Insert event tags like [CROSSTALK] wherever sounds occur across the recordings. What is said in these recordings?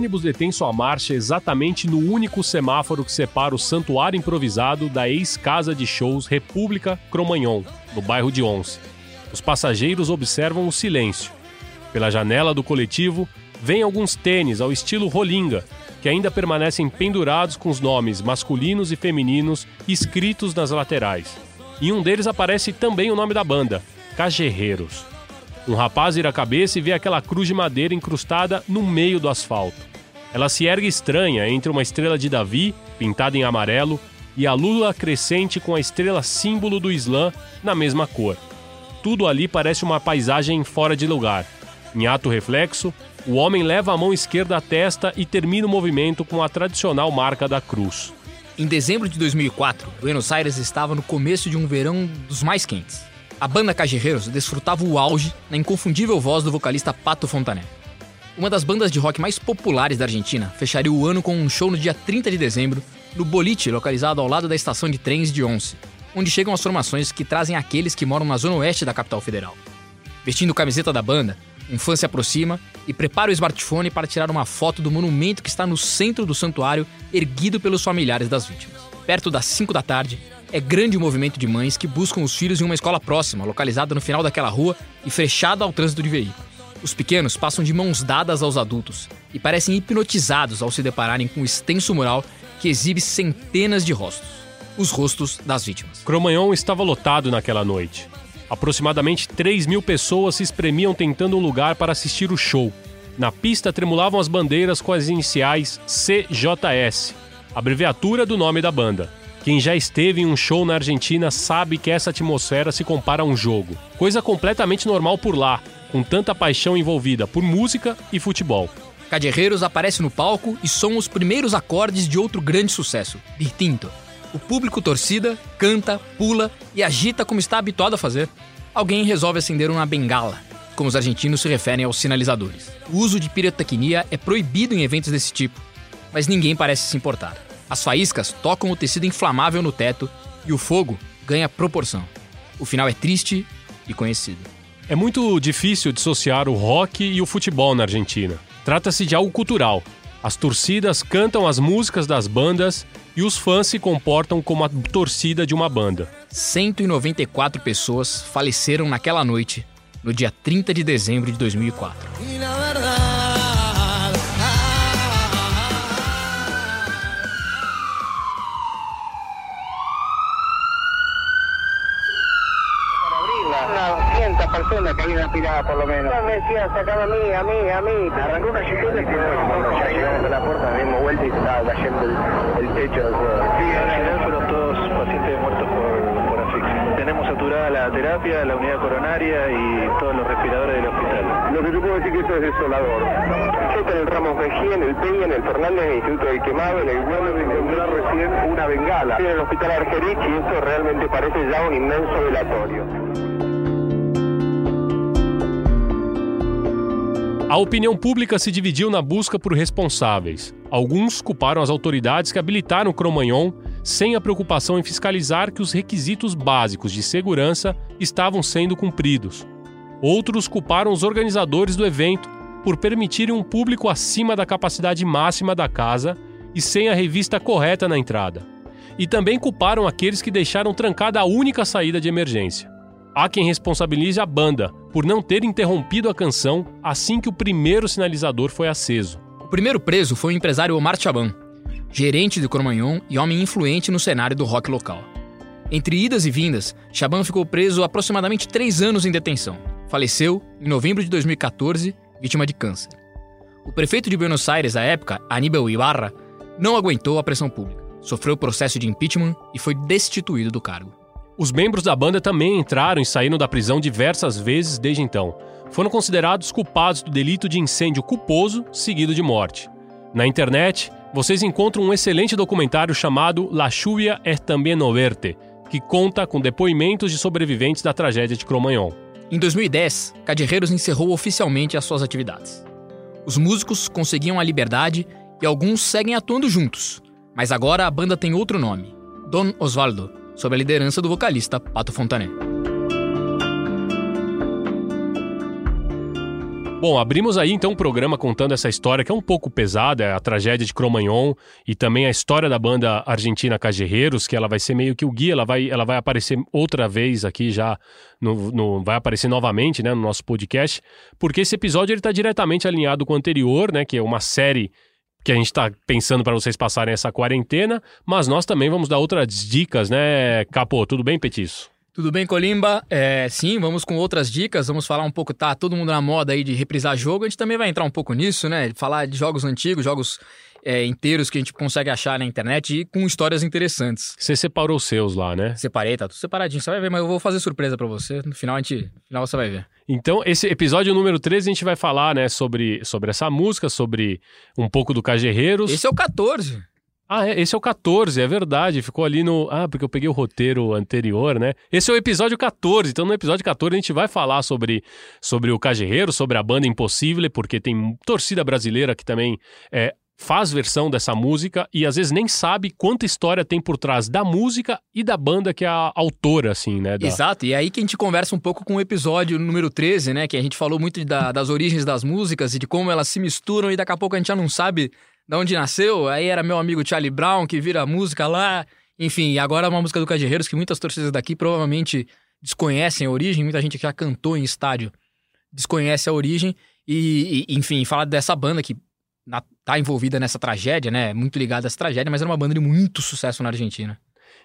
Ônibus detém sua marcha exatamente no único semáforo que separa o santuário improvisado da ex-casa de shows República Cromagnon, no bairro de Once. Os passageiros observam o silêncio. Pela janela do coletivo, vêm alguns tênis ao estilo rolinga, que ainda permanecem pendurados com os nomes masculinos e femininos escritos nas laterais. Em um deles aparece também o nome da banda, Cajerreiros. Um rapaz vira a cabeça e vê aquela cruz de madeira incrustada no meio do asfalto. Ela se ergue estranha entre uma estrela de Davi, pintada em amarelo, e a lula crescente com a estrela símbolo do Islã na mesma cor. Tudo ali parece uma paisagem fora de lugar. Em ato reflexo, o homem leva a mão esquerda à testa e termina o movimento com a tradicional marca da cruz. Em dezembro de 2004, Buenos Aires estava no começo de um verão dos mais quentes. A banda Cajerreiros desfrutava o auge na inconfundível voz do vocalista Pato Fontané. Uma das bandas de rock mais populares da Argentina fecharia o ano com um show no dia 30 de dezembro no boliche localizado ao lado da estação de trens de Once, onde chegam as formações que trazem aqueles que moram na zona oeste da capital federal. Vestindo camiseta da banda, um fã se aproxima e prepara o smartphone para tirar uma foto do monumento que está no centro do santuário, erguido pelos familiares das vítimas. Perto das 5 da tarde, é grande o movimento de mães que buscam os filhos em uma escola próxima, localizada no final daquela rua e fechada ao trânsito de veículos. Os pequenos passam de mãos dadas aos adultos e parecem hipnotizados ao se depararem com o extenso mural que exibe centenas de rostos os rostos das vítimas. Cromagnon estava lotado naquela noite. Aproximadamente 3 mil pessoas se espremiam tentando um lugar para assistir o show. Na pista tremulavam as bandeiras com as iniciais CJS, abreviatura do nome da banda. Quem já esteve em um show na Argentina sabe que essa atmosfera se compara a um jogo. Coisa completamente normal por lá, com tanta paixão envolvida por música e futebol. Cajerreiros aparece no palco e são os primeiros acordes de outro grande sucesso, Distinto. O público torcida, canta, pula e agita como está habituado a fazer. Alguém resolve acender uma bengala, como os argentinos se referem aos sinalizadores. O uso de pirotecnia é proibido em eventos desse tipo, mas ninguém parece se importar. As faíscas tocam o tecido inflamável no teto e o fogo ganha proporção. O final é triste e conhecido. É muito difícil dissociar o rock e o futebol na Argentina. Trata-se de algo cultural. As torcidas cantam as músicas das bandas e os fãs se comportam como a torcida de uma banda. 194 pessoas faleceram naquela noite, no dia 30 de dezembro de 2004. 500 personas que habían aspirado por lo menos. Me decían, sacame a mí, a mí, a mí. Arrancó una chiquita y cuando ya llegamos a la puerta dimos vuelta y estaba cayendo el, el techo de todo. Sí, en general fueron todos pacientes muertos por, por asfixia. Tenemos saturada la terapia, la unidad coronaria y todos los respiradores del hospital. Lo que te puedo decir que esto es desolador. Yo en el Ramos Mejía, en el Peña, en el Fernández, en el Instituto del Quemado, en el Güemes, encontrar recién una bengala. En el Hospital Argerich y esto realmente parece ya un inmenso velatorio. A opinião pública se dividiu na busca por responsáveis. Alguns culparam as autoridades que habilitaram o Cromagnon sem a preocupação em fiscalizar que os requisitos básicos de segurança estavam sendo cumpridos. Outros culparam os organizadores do evento por permitirem um público acima da capacidade máxima da casa e sem a revista correta na entrada. E também culparam aqueles que deixaram trancada a única saída de emergência. Há quem responsabilize a banda por não ter interrompido a canção assim que o primeiro sinalizador foi aceso. O primeiro preso foi o empresário Omar Chaban. gerente do Cromagnon e homem influente no cenário do rock local. Entre idas e vindas, Chaban ficou preso aproximadamente três anos em detenção. Faleceu em novembro de 2014, vítima de câncer. O prefeito de Buenos Aires à época, Aníbal Ibarra, não aguentou a pressão pública, sofreu processo de impeachment e foi destituído do cargo. Os membros da banda também entraram e saíram da prisão diversas vezes desde então. Foram considerados culpados do delito de incêndio culposo seguido de morte. Na internet, vocês encontram um excelente documentário chamado La Lluvia es también no verte, que conta com depoimentos de sobreviventes da tragédia de Cromagnon. Em 2010, Cadirreiros encerrou oficialmente as suas atividades. Os músicos conseguiam a liberdade e alguns seguem atuando juntos, mas agora a banda tem outro nome, Don Osvaldo, sob a liderança do vocalista Pato Fontané. Bom, abrimos aí então o um programa contando essa história que é um pouco pesada, é a tragédia de Cromagnon e também a história da banda argentina Cajerreiros, que ela vai ser meio que o guia, ela vai, ela vai aparecer outra vez aqui já, no, no vai aparecer novamente né, no nosso podcast, porque esse episódio ele está diretamente alinhado com o anterior, né, que é uma série que a gente está pensando para vocês passarem essa quarentena, mas nós também vamos dar outras dicas, né, Capô? Tudo bem, Petiço? Tudo bem, Colimba? É, sim, vamos com outras dicas. Vamos falar um pouco, tá todo mundo na moda aí de reprisar jogo. A gente também vai entrar um pouco nisso, né? Falar de jogos antigos, jogos é, inteiros que a gente consegue achar na internet e com histórias interessantes. Você separou os seus lá, né? Separei, tá tudo separadinho. Você vai ver, mas eu vou fazer surpresa para você. No final, a gente, no final você vai ver. Então, esse episódio número 13 a gente vai falar, né, sobre, sobre essa música, sobre um pouco do Cajerreiros. Esse é o 14. Ah, é, esse é o 14, é verdade. Ficou ali no. Ah, porque eu peguei o roteiro anterior, né? Esse é o episódio 14. Então, no episódio 14, a gente vai falar sobre, sobre o Cajerreiro, sobre a banda Impossível, porque tem torcida brasileira que também é, faz versão dessa música e às vezes nem sabe quanta história tem por trás da música e da banda que é a autora, assim, né? Da... Exato, e é aí que a gente conversa um pouco com o episódio número 13, né? Que a gente falou muito da, das origens das músicas e de como elas se misturam e daqui a pouco a gente já não sabe de onde nasceu. Aí era meu amigo Charlie Brown que vira música lá. Enfim, agora é uma música do Cajerreiros que muitas torcidas daqui provavelmente desconhecem a origem. Muita gente que já cantou em estádio desconhece a origem. E, e enfim, fala dessa banda que na, tá envolvida nessa tragédia, né? Muito ligada a essa tragédia, mas era uma banda de muito sucesso na Argentina.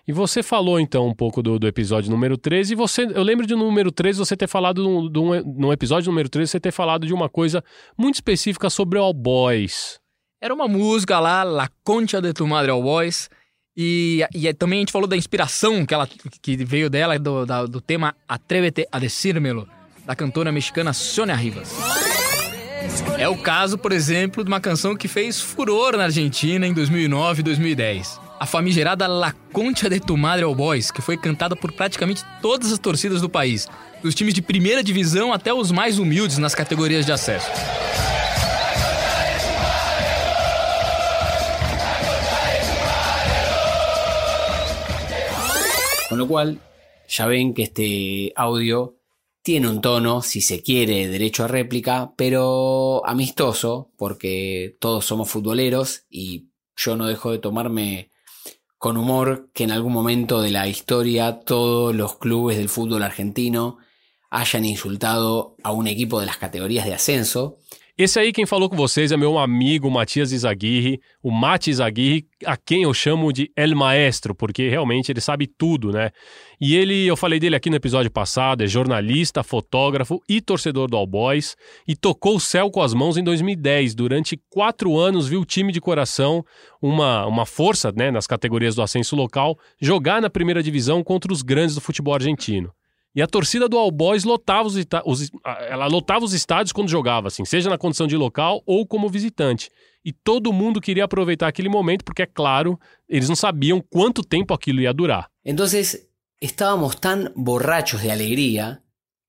E você falou então um pouco do, do episódio número 13, e você, eu lembro de número 13 você ter falado no, no episódio número 13 você ter falado de uma coisa muito específica sobre All Boys. Era uma música lá, La Concha de tu Madre All Boys. E, e também a gente falou da inspiração que, ela, que veio dela, do, da, do tema Atrévete a Decírmelo, da cantora mexicana Sônia Rivas. É o caso, por exemplo, de uma canção que fez furor na Argentina em 2009 e 2010. A famigerada La Concha de tu Madre All Boys, que foi cantada por praticamente todas as torcidas do país, dos times de primeira divisão até os mais humildes nas categorias de acesso. Con lo cual, ya ven que este audio tiene un tono, si se quiere, derecho a réplica, pero amistoso, porque todos somos futboleros y yo no dejo de tomarme con humor que en algún momento de la historia todos los clubes del fútbol argentino hayan insultado a un equipo de las categorías de ascenso Esse aí quem falou com vocês é meu amigo Matias Izaguirre, o Mati Izaguirre, a quem eu chamo de El Maestro, porque realmente ele sabe tudo, né? E ele, eu falei dele aqui no episódio passado, é jornalista, fotógrafo e torcedor do All Boys, e tocou o céu com as mãos em 2010. Durante quatro anos viu o time de coração, uma, uma força né, nas categorias do ascenso local, jogar na primeira divisão contra os grandes do futebol argentino. E a torcida do All Boys lotava os, os, ela lotava os estádios quando jogava, assim, seja na condição de local ou como visitante. E todo mundo queria aproveitar aquele momento, porque, é claro, eles não sabiam quanto tempo aquilo ia durar. Então, estávamos tão borrachos de alegria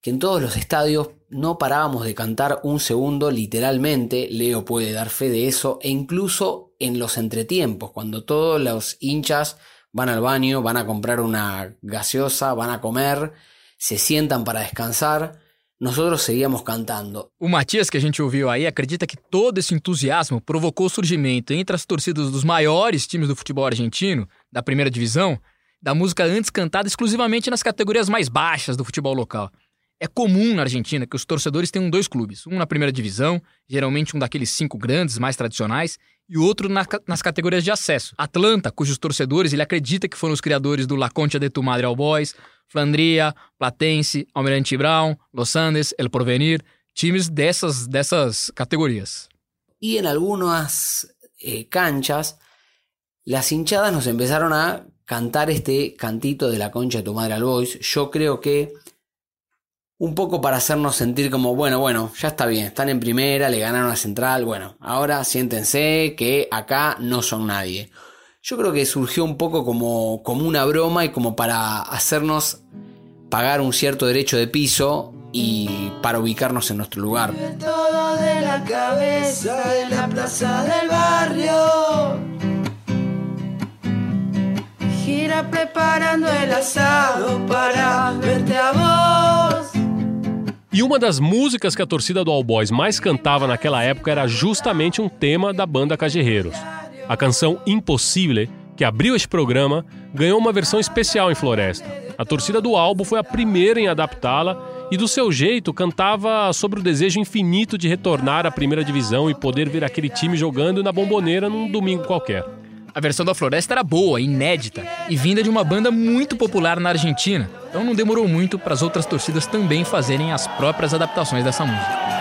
que em todos os estádios não parávamos de cantar um segundo, literalmente. Leo pode dar fe de eso, e incluso en los entretiempos, cuando todos los hinchas van al baño, van a comprar una gaseosa, van a comer se sientam para descansar, nosotros seguíamos cantando. O Matias, que a gente ouviu aí, acredita que todo esse entusiasmo provocou o surgimento entre as torcidas dos maiores times do futebol argentino, da primeira divisão, da música antes cantada exclusivamente nas categorias mais baixas do futebol local. É comum na Argentina que os torcedores tenham dois clubes, um na primeira divisão, geralmente um daqueles cinco grandes, mais tradicionais, e outro na, nas categorias de acesso. Atlanta, cujos torcedores ele acredita que foram os criadores do La Concha de tu Madre Boys, Flandria, Platense, Almirante Brown, Los Andes, El Porvenir, times dessas, dessas categorias. Y en algunas eh, canchas, las hinchadas nos empezaron a cantar este cantito de la concha de tu madre al boys. Yo creo que un poco para hacernos sentir como, bueno, bueno, ya está bien, están en primera, le ganaron a Central, bueno, ahora siéntense que acá no son nadie. Yo creo que surgió un poco como, como una broma y como para hacernos pagar un cierto derecho de piso y para ubicarnos en nuestro lugar. Todo de la cabeza la plaza del. Gira preparando el asado para verte a vos. E uma das músicas que a torcida do All Boys mais cantava naquela época era justamente um tema da banda Cajerreiros. A canção Impossível, que abriu este programa, ganhou uma versão especial em Floresta. A torcida do álbum foi a primeira em adaptá-la e, do seu jeito, cantava sobre o desejo infinito de retornar à primeira divisão e poder ver aquele time jogando na bomboneira num domingo qualquer. A versão da Floresta era boa, inédita e vinda de uma banda muito popular na Argentina, então não demorou muito para as outras torcidas também fazerem as próprias adaptações dessa música.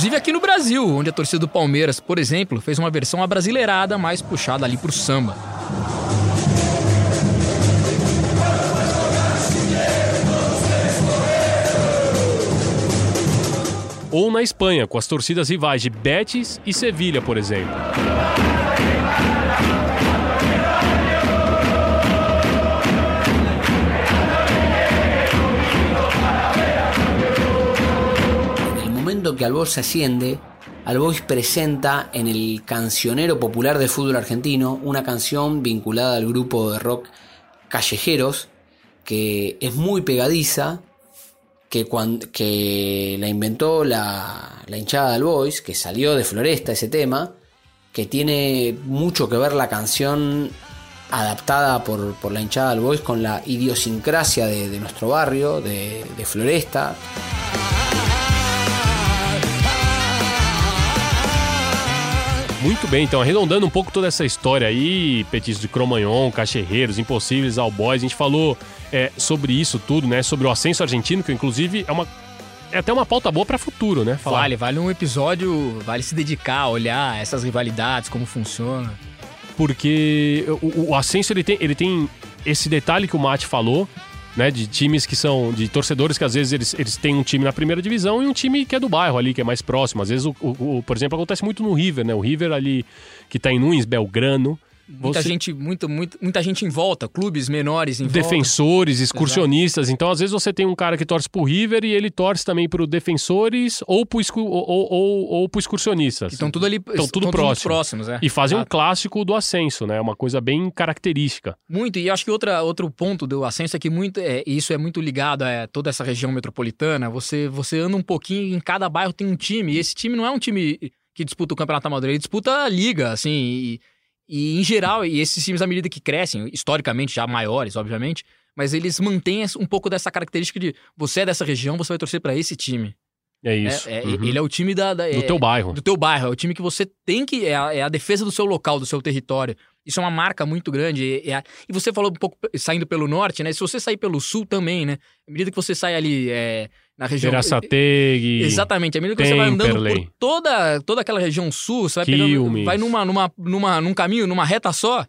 Inclusive aqui no Brasil, onde a torcida do Palmeiras, por exemplo, fez uma versão abrasileirada mais puxada ali pro samba. Ou na Espanha, com as torcidas rivais de Betis e Sevilha, por exemplo. Momento que Albois se asciende, Albois presenta en el cancionero popular del fútbol argentino una canción vinculada al grupo de rock Callejeros, que es muy pegadiza, que, cuan- que la inventó la, la hinchada de Albois, que salió de Floresta ese tema, que tiene mucho que ver la canción adaptada por, por la hinchada del Boys con la idiosincrasia de, nuestro barrio, de Floresta. Muito bem, então arredondando um pouco toda essa história aí, petisco de Cromagnon, Cacherreiros, Impossíveis, All Boys, a gente falou é, sobre isso tudo, né? Sobre o ascenso argentino, que inclusive é uma é até uma pauta boa para futuro, né? Falar. Vale, vale um episódio, vale se dedicar, olhar essas rivalidades, como funciona. porque o, o ascenso ele tem, ele tem esse detalhe que o Mate falou, né? De times que são. de torcedores que às vezes eles, eles têm um time na primeira divisão e um time que é do bairro ali, que é mais próximo. Às vezes, o, o- o- por exemplo, acontece muito no River, né? O River ali que tá em Nunes, Belgrano. Muita Você- gente, muito, muito, muita gente em volta, clubes menores em volta. defensores, excursionistas. Então, às vezes, você tem um cara que torce pro River e ele torce também pro defensores ou pro, excu- ou, ou, ou, pro excursionistas. Que estão tudo ali, Estão tudo estão próximo. próximos, é. E fazem um Exato. clássico do ascenso, né? Uma coisa bem característica. Muito, e acho que outra, outro ponto do ascenso é que muito, é, isso é muito ligado a toda essa região metropolitana. Você, você anda um pouquinho, em cada bairro tem um time, e esse time não é um time que disputa o Campeonato Amador, ele disputa a liga, assim, e, e em geral, e esses times, à medida que crescem, historicamente já maiores, obviamente, mas eles mantêm um pouco dessa característica de você é dessa região, você vai torcer pra esse time. É isso. É, é, Uhum. Ele é o time da, da- Do é- teu bairro. do teu bairro, é o time que você tem que. É a, é a defesa do seu local, do seu território. Isso é uma marca muito grande. E, é- e você falou um pouco saindo pelo norte, né? Se você sair pelo sul também, né? À medida que você sai ali é, na região. Veraçategui. Exatamente, à medida que você vai andando por toda, toda aquela região sul, você vai pegando. Vai numa, numa, numa, num caminho, numa reta só.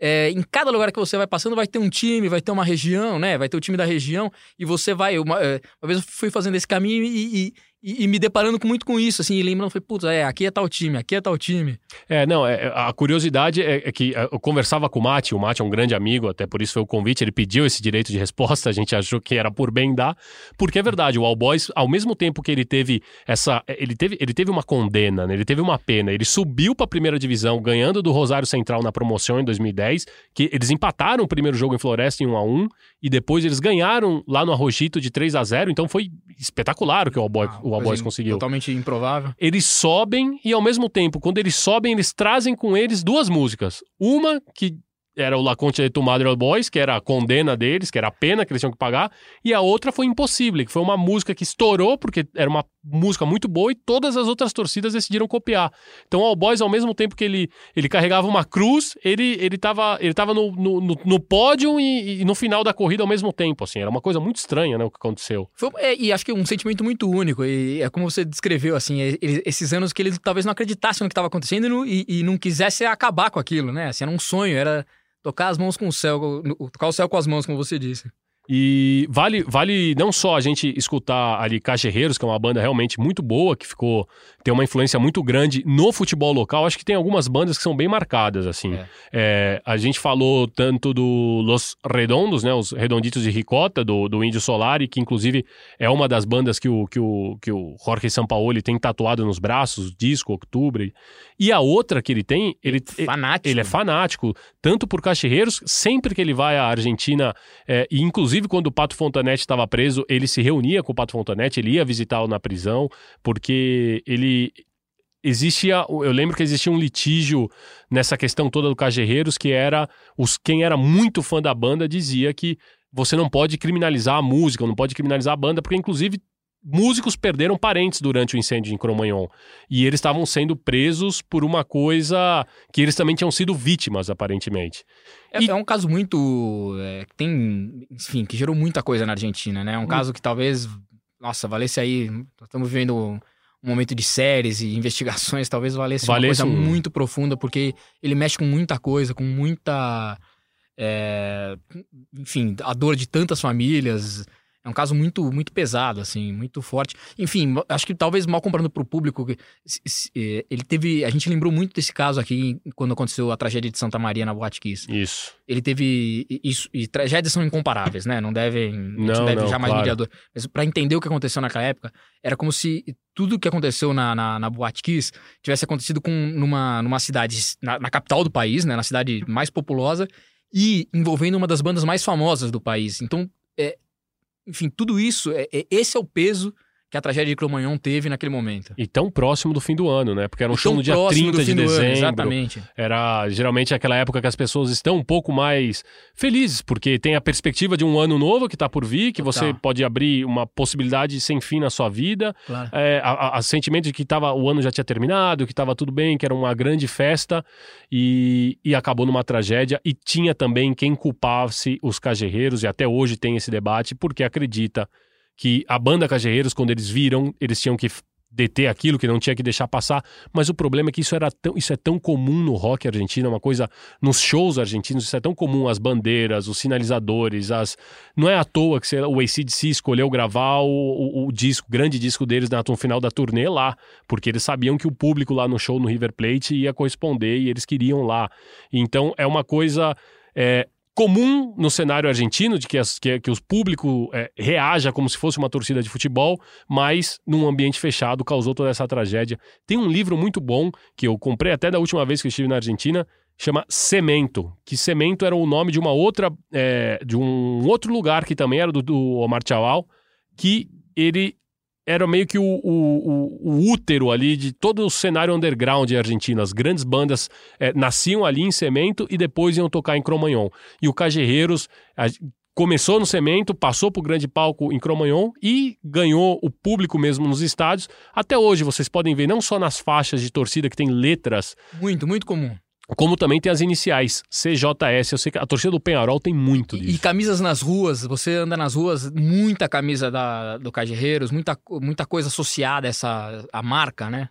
é, em cada lugar que você vai passando, vai ter um time, vai ter uma região, né? Vai ter o time da região, e você vai. Uma, é, uma vez eu fui fazendo esse caminho e, e- e- e me deparando com, muito com isso, assim, e lembrando, falei, putz, é, aqui é tal time, aqui é tal time. É, não, é, a curiosidade é, é que é, eu conversava com o Mate, o Mate é um grande amigo, até por isso foi o convite, ele pediu esse direito de resposta, [LAUGHS] a gente achou que era por bem dar, porque é verdade, o All Boys, ao mesmo tempo que ele teve essa, ele teve, ele teve uma condena, né, ele teve uma pena, ele subiu para a primeira divisão, ganhando do Rosário Central na promoção em 2010, que eles empataram o primeiro jogo em Floresta em 1 a 1 e depois eles ganharam lá no Arrojito de 3 a 0 então foi espetacular o que o All, Boy- o o All Boys Coisa conseguiu. Totalmente improvável. Eles sobem e, ao mesmo tempo, quando eles sobem, eles trazem com eles duas músicas. Uma que era o La Concha de Tu Madre All Boys, que era a condena deles, que era a pena que eles tinham que pagar, e a outra foi Impossível, que foi uma música que estourou, porque era uma música muito boa e todas as outras torcidas decidiram copiar. Então o All Boys, ao mesmo tempo que ele, ele carregava uma cruz, ele, ele ele tava no, no, no, pódio e, e no final da corrida ao mesmo tempo, assim. Era uma coisa muito estranha, né, o que aconteceu. Foi, é, e acho que um sentimento muito único. E é como você descreveu, assim, é, ele- esses anos que ele talvez não acreditasse no que estava acontecendo e não, e, e não quisesse acabar com aquilo, né? Assim, era um sonho, era tocar as mãos com o céu, tocar o céu com as mãos, como você disse. E vale, vale não só a gente escutar ali Cacherreiros, que é uma banda realmente muito boa, que ficou tem uma influência muito grande no futebol local. Acho que tem algumas bandas que são bem marcadas, assim. É. É, a gente falou tanto do Los Redondos, né, os Redonditos de Ricota, do, do Índio Solari, que inclusive é uma das bandas que o, que o, que o Jorge Sampaoli tem tatuado nos braços, disco, outubro. E a outra que ele tem, ele, Fanático. ele é fanático, tanto por Cacherreiros, sempre que ele vai à Argentina, é, e inclusive quando o Pato Fontanete estava preso, ele se reunia com o Pato Fontanete, ele ia visitá-lo na prisão, porque ele existia, eu lembro que existia um litígio nessa questão toda do Cajerreiros, que era os quem era muito fã da banda dizia que você não pode criminalizar a música, não pode criminalizar a banda, porque inclusive músicos perderam parentes durante o incêndio em Cromanhon. E eles estavam sendo presos por uma coisa que eles também tinham sido vítimas, aparentemente. É, E- é um caso muito. é, que tem. Enfim, que gerou muita coisa na Argentina, né? É Hum. um caso que talvez. Nossa, valesse aí. Nós estamos vivendo um momento de séries e [LAUGHS] investigações, talvez valesse, Valesse uma coisa um- muito profunda, porque ele mexe com muita coisa, com muita. é, enfim, a dor de tantas famílias. É um caso muito, muito pesado, assim, muito forte. Enfim, acho que talvez mal comparando para o público, eh, ele teve. A gente lembrou muito desse caso aqui quando aconteceu a tragédia de Santa Maria na Boate Kiss Isso. ele teve isso e tragédias são incomparáveis, né? Não devem, Não, não deve não, jamais claro. mediador. Mas para entender o que aconteceu naquela época, era como se tudo que aconteceu na, na, na Boate Kiss tivesse acontecido com numa, numa cidade na, na capital do país, né? Na cidade mais populosa e envolvendo uma das bandas mais famosas do país. Então, é, enfim, tudo isso, é, é- esse é o peso que a tragédia de Cromanhon teve naquele momento. E tão próximo do fim do ano, né? Porque era um show no dia próximo do 30 de do ano, dezembro. exatamente. Era geralmente aquela época que as pessoas estão um pouco mais felizes, porque tem a perspectiva de um ano novo que está por vir, que Total. você pode abrir uma possibilidade sem fim na sua vida. Claro. É, a, a- a sentimento de que tava, o ano já tinha terminado, que estava tudo bem, que era uma grande festa e, e acabou numa tragédia. E tinha também quem culpasse os cajerreiros, e até hoje tem esse debate, porque acredita que a banda Cajerreiros, quando eles viram, eles tinham que deter aquilo, que não tinha que deixar passar. Mas o problema é que isso, era tão, isso é tão comum no rock argentino, é uma coisa. Nos shows argentinos, isso é tão comum, as bandeiras, os sinalizadores, as. Não é à toa que o ACDC escolheu gravar o, o, o disco, o grande disco deles na- no final da turnê lá, porque eles sabiam que o público lá no show no River Plate ia corresponder e eles queriam lá. Então é uma coisa. é, comum no cenário argentino, de que, as, que, que os público é, reaja como se fosse uma torcida de futebol, mas num ambiente fechado causou toda essa tragédia. Tem um livro muito bom que eu comprei até da última vez que estive na Argentina, chama Cemento, que Cemento era o nome de uma outra, é, de um outro lugar que também era do, do Omar Chawal, que ele era meio que o, o, o- o útero ali de todo o cenário underground argentino. As grandes bandas é, nasciam ali em Cemento e depois iam tocar em Cromanhon. E o Cajerreiros a- começou no Cemento, passou pro grande palco em Cromanhon e ganhou o público mesmo nos estádios. Até hoje vocês podem ver não só nas faixas de torcida que tem letras, Muito, muito comum. Como também tem as iniciais, CJS. Eu sei que a torcida do Penharol tem muito E, disso. e camisas nas ruas, você anda nas ruas, muita camisa da, do Cajerreiros, muita, muita coisa associada a essa a marca, né?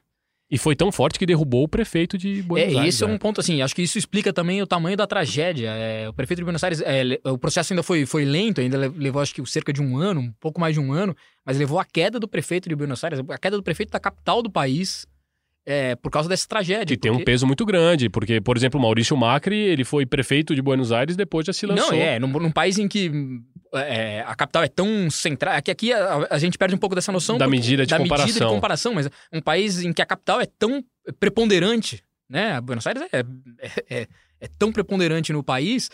E foi tão forte que derrubou o prefeito de Buenos é, Aires. esse é né? um ponto assim, acho que isso explica também o tamanho da tragédia. É, o prefeito de Buenos Aires, é, o processo ainda foi, foi lento, ainda le- levou acho que cerca de um ano, um pouco mais de um ano, mas levou a queda do prefeito de Buenos Aires, a queda do prefeito da capital do país, é, por causa dessa tragédia. Que tem um porque- peso muito grande, porque, por exemplo, Maurício Macri, ele foi prefeito de Buenos Aires depois já se lançou. Não, é, num, num país em que é, a capital é tão central. Aqui, aqui a, a gente perde um pouco dessa noção Da porque- medida de da medida comparação. de comparação, mas um país em que a capital é tão preponderante, né? Buenos Aires é, é, é- é tão preponderante no país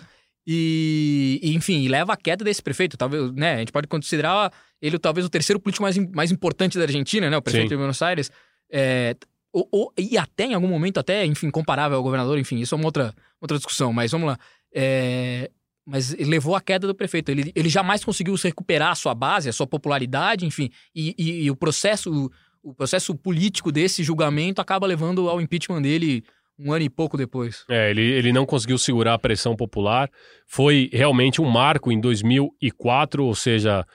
E, enfim, leva a queda desse prefeito. Talvez, né? A gente pode considerar ele talvez o terceiro político mais, mais importante da Argentina, né? O prefeito Sim. de Buenos Aires. É, ou, ou- e até, em algum momento, até, enfim, comparável ao governador, enfim, isso é uma outra, outra discussão. Mas vamos lá. É, mas levou a queda do prefeito. Ele, ele jamais conseguiu se recuperar a sua base, a sua popularidade, enfim. E, e- e o processo o processo político desse julgamento acaba levando ao impeachment dele um ano e pouco depois. É, ele, ele não conseguiu segurar a pressão popular. Foi realmente um marco em 2004, ou seja,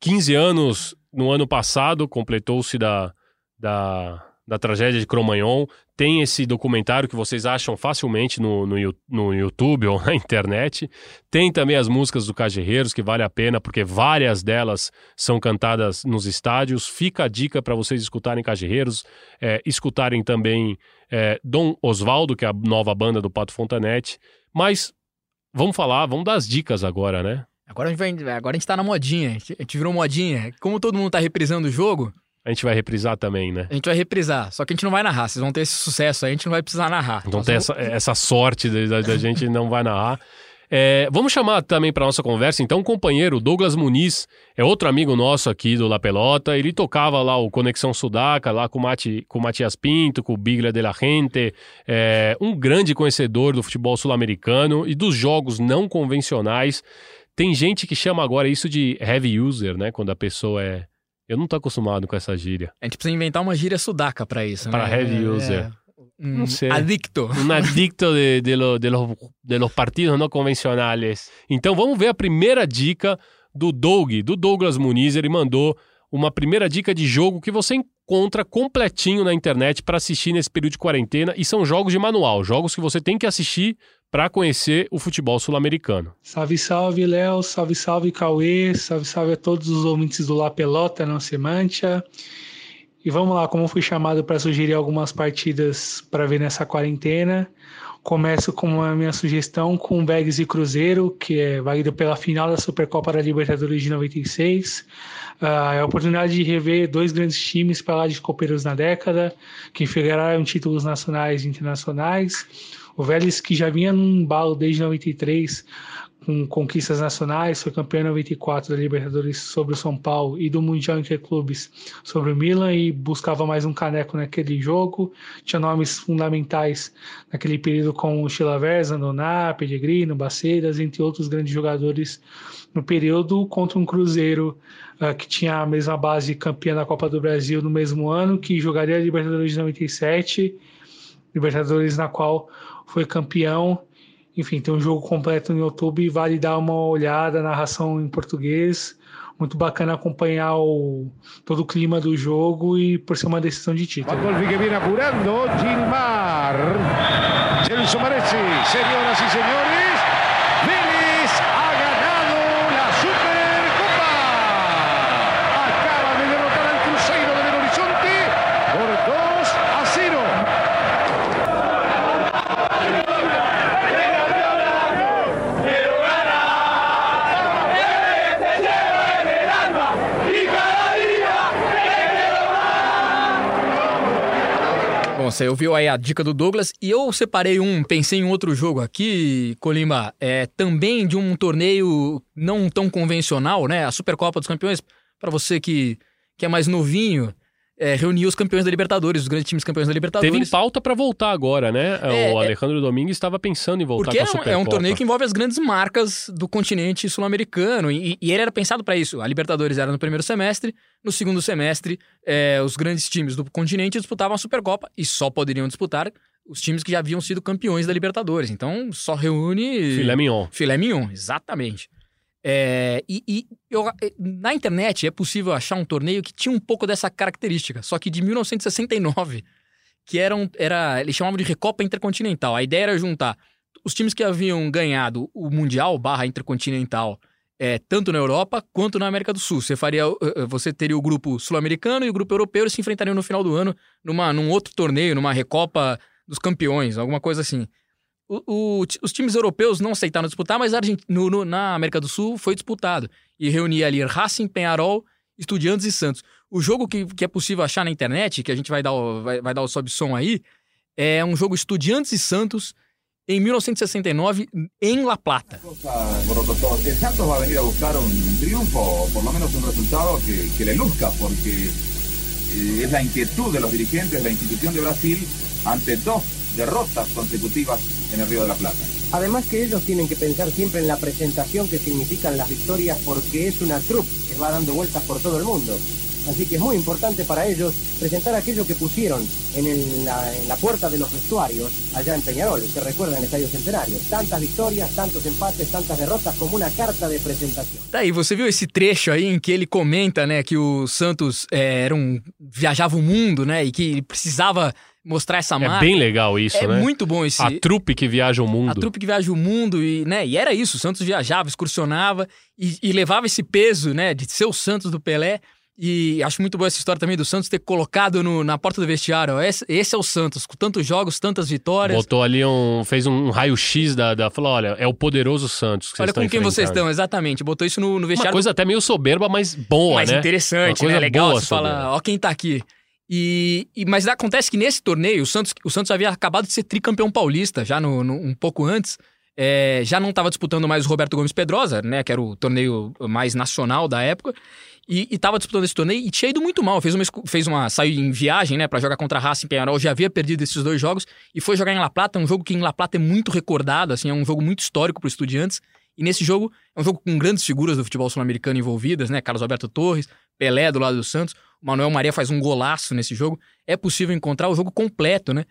15 anos no ano passado, completou-se da, da, da tragédia de Cromagnon. Tem esse documentário que vocês acham facilmente no, no, no YouTube ou [LAUGHS] na internet. Tem também as músicas do Cajerreiros, que vale a pena, porque várias delas são cantadas nos estádios. Fica a dica para vocês escutarem Cajerreiros, é, escutarem também é, Dom Osvaldo, que é a nova banda do Pato Fontanete. Mas vamos falar, vamos dar as dicas agora, né? Agora a gente, vai, agora a gente tá na modinha, a gente, virou modinha. Como todo mundo tá reprisando o jogo, A gente vai reprisar também, né? a gente vai reprisar. Só que a gente não vai narrar, vocês vão ter esse sucesso aí, a gente não vai precisar narrar. Então Nós tem vamos- essa, essa sorte da, da- gente não vai narrar. É, vamos chamar também para nossa conversa, então, o companheiro Douglas Muniz, é outro amigo nosso aqui do La Pelota. Ele tocava lá o Conexão Sudaca, lá com o, Mati, com o Matias Pinto, com o Biglia de la Gente, é, um grande conhecedor do futebol sul-americano e dos jogos não convencionais. Tem gente que chama agora isso de heavy user, né? Quando a pessoa é. Eu não tô acostumado com essa gíria. A gente precisa inventar uma gíria sudaca pra isso, Pra né? heavy É, user. Um Não sei. Adicto. um adicto de, de, lo- de los, de los partidos não convencionais. Então vamos ver a primeira dica do Doug, do Douglas Muniz. Ele mandou uma primeira dica de jogo que você encontra completinho na internet para assistir nesse período de quarentena e são jogos de manual, jogos que você tem que assistir para conhecer o futebol sul-americano. Salve, salve, Léo. Salve, salve, Cauê. Salve, salve a todos os ouvintes do La Pelota, não se mancha. E vamos lá, como fui chamado para sugerir algumas partidas para ver nessa quarentena. Começo com a minha sugestão com Vegas e Cruzeiro, que é válido pela final da Supercopa da Libertadores de 96. Ah, é a oportunidade de rever dois grandes times para lá de copeiros na década, que enfrentaram títulos nacionais e internacionais. O Vélez, que já vinha num embalo desde 93, com conquistas nacionais, foi campeão em 94 da Libertadores sobre o São Paulo e do Mundial Interclubes sobre o Milan e buscava mais um caneco naquele jogo. Tinha nomes fundamentais naquele período como Chilavers, Andoná, Pellegrino, Baceiras, entre outros grandes jogadores no período contra um Cruzeiro ah, que tinha a mesma base campeã da Copa do Brasil no mesmo ano, que jogaria a Libertadores de 97, Libertadores na qual foi campeão. Enfim, tem um jogo completo no YouTube, vale dar uma olhada, narração em português. Muito bacana acompanhar o, todo o clima do jogo e por ser uma decisão de título. Golfi que viene apurando, Gilmar. Celso Maresi, señoras y señores, Vélez ha ganado la Supercopa. Acaba de derrotar al Cruzeiro de Belo Horizonte por 2 a 0. Bom, você ouviu aí a dica do Douglas e eu separei um, pensei em outro jogo aqui, Colimba, é também de um torneio não tão convencional, né? A Supercopa dos Campeões, para você que, que é mais novinho, é, reuniu os campeões da Libertadores, os grandes times campeões da Libertadores. Teve em pauta para voltar agora, né? É, o é- Alejandro Domingues estava pensando em voltar Porque com a é um, Supercopa. é um torneio que envolve as grandes marcas do continente sul-americano. E, e ele era pensado para isso. A Libertadores era no primeiro semestre, no segundo semestre, é, os grandes times do continente disputavam a Supercopa e só poderiam disputar os times que já haviam sido campeões da Libertadores. Então só reúne. Filé mignon. Filé mignon, exatamente. É, e e eu- na internet é possível achar um torneio que tinha um pouco dessa característica, só que de 1969, que era, um, era eles chamavam de Recopa Intercontinental. A ideia era juntar os times que haviam ganhado o Mundial barra Intercontinental, é, tanto na Europa quanto na América do Sul. Você faria, eh, eh, você teria o grupo sul-americano e o grupo europeu, eles se enfrentariam no final do ano numa, num outro torneio, numa Recopa dos Campeões, alguma coisa assim. O- os times europeus não aceitaram disputar, mas a no- no- na América do Sul foi disputado. E reunia ali Racing, Penharol, Estudiantes e Santos. O jogo que, que é possível achar na internet, que a gente vai dar o, vai, vai dar o sob som aí, é um jogo Estudiantes e Santos em 1969 em La Plata. El Santos va a venir a buscar un triunfo, o por lo menos un resultado que, que le luzca, porque eh, es la inquietud de los dirigentes de la institución de Brasil ante dos derrotas consecutivas en el Río de la Plata. Además que ellos tienen que pensar siempre en la presentación que significan las victorias porque es una troupe que va dando vueltas por todo el mundo. Así que es muy importante para ellos presentar aquello que pusieron en, el- la, en la puerta de los vestuarios allá en Peñarol, se recuerda en el Estadio Centenario. Tantas victorias, tantos empates, tantas derrotas como una carta de presentación. Tá aí, você viu esse trecho aí em que ele comenta, né, que o Santos é, era um, viajava o mundo, né, e que ele precisava mostrar essa É marca. bem legal isso, É né? muito bom esse... A trupe que viaja o mundo. A trupe que viaja o mundo e, né, e era isso, o Santos viajava, excursionava e, e levava esse peso, né, de ser o Santos do Pelé. E acho muito boa essa história também do Santos ter colocado no- na porta do vestiário. ó, Esse, esse é o Santos, com tantos jogos, tantas vitórias. Botou ali um. fez um raio-x da, da. Falou: olha, é o poderoso Santos. Que Olha com quem vocês estão, exatamente. Botou isso no, no Uma vestiário. coisa até meio soberba, mas boa, mais né? interessante, Uma coisa né? Legal, boa você soberba. fala, ó quem tá aqui. E, e- mas acontece que nesse torneio, o Santos, o Santos havia acabado de ser tricampeão paulista, já no, no- um pouco antes. É, já não estava disputando mais o Roberto Gomes Pedrosa, né? Que era o torneio mais nacional da época. E, estava disputando esse torneio e tinha ido muito mal. Fez uma, fez uma saiu em viagem, né, para jogar contra a Racing Penharol. Já havia perdido esses dois jogos e foi jogar em La Plata, um jogo que em La Plata é muito recordado, assim, é um jogo muito histórico para Estudiantes. E nesse jogo é um jogo com grandes figuras do futebol sul-americano envolvidas, né? Carlos Alberto Torres, Pelé do lado do Santos, Manuel Maria faz um golaço nesse jogo. É possível encontrar o jogo completo, né?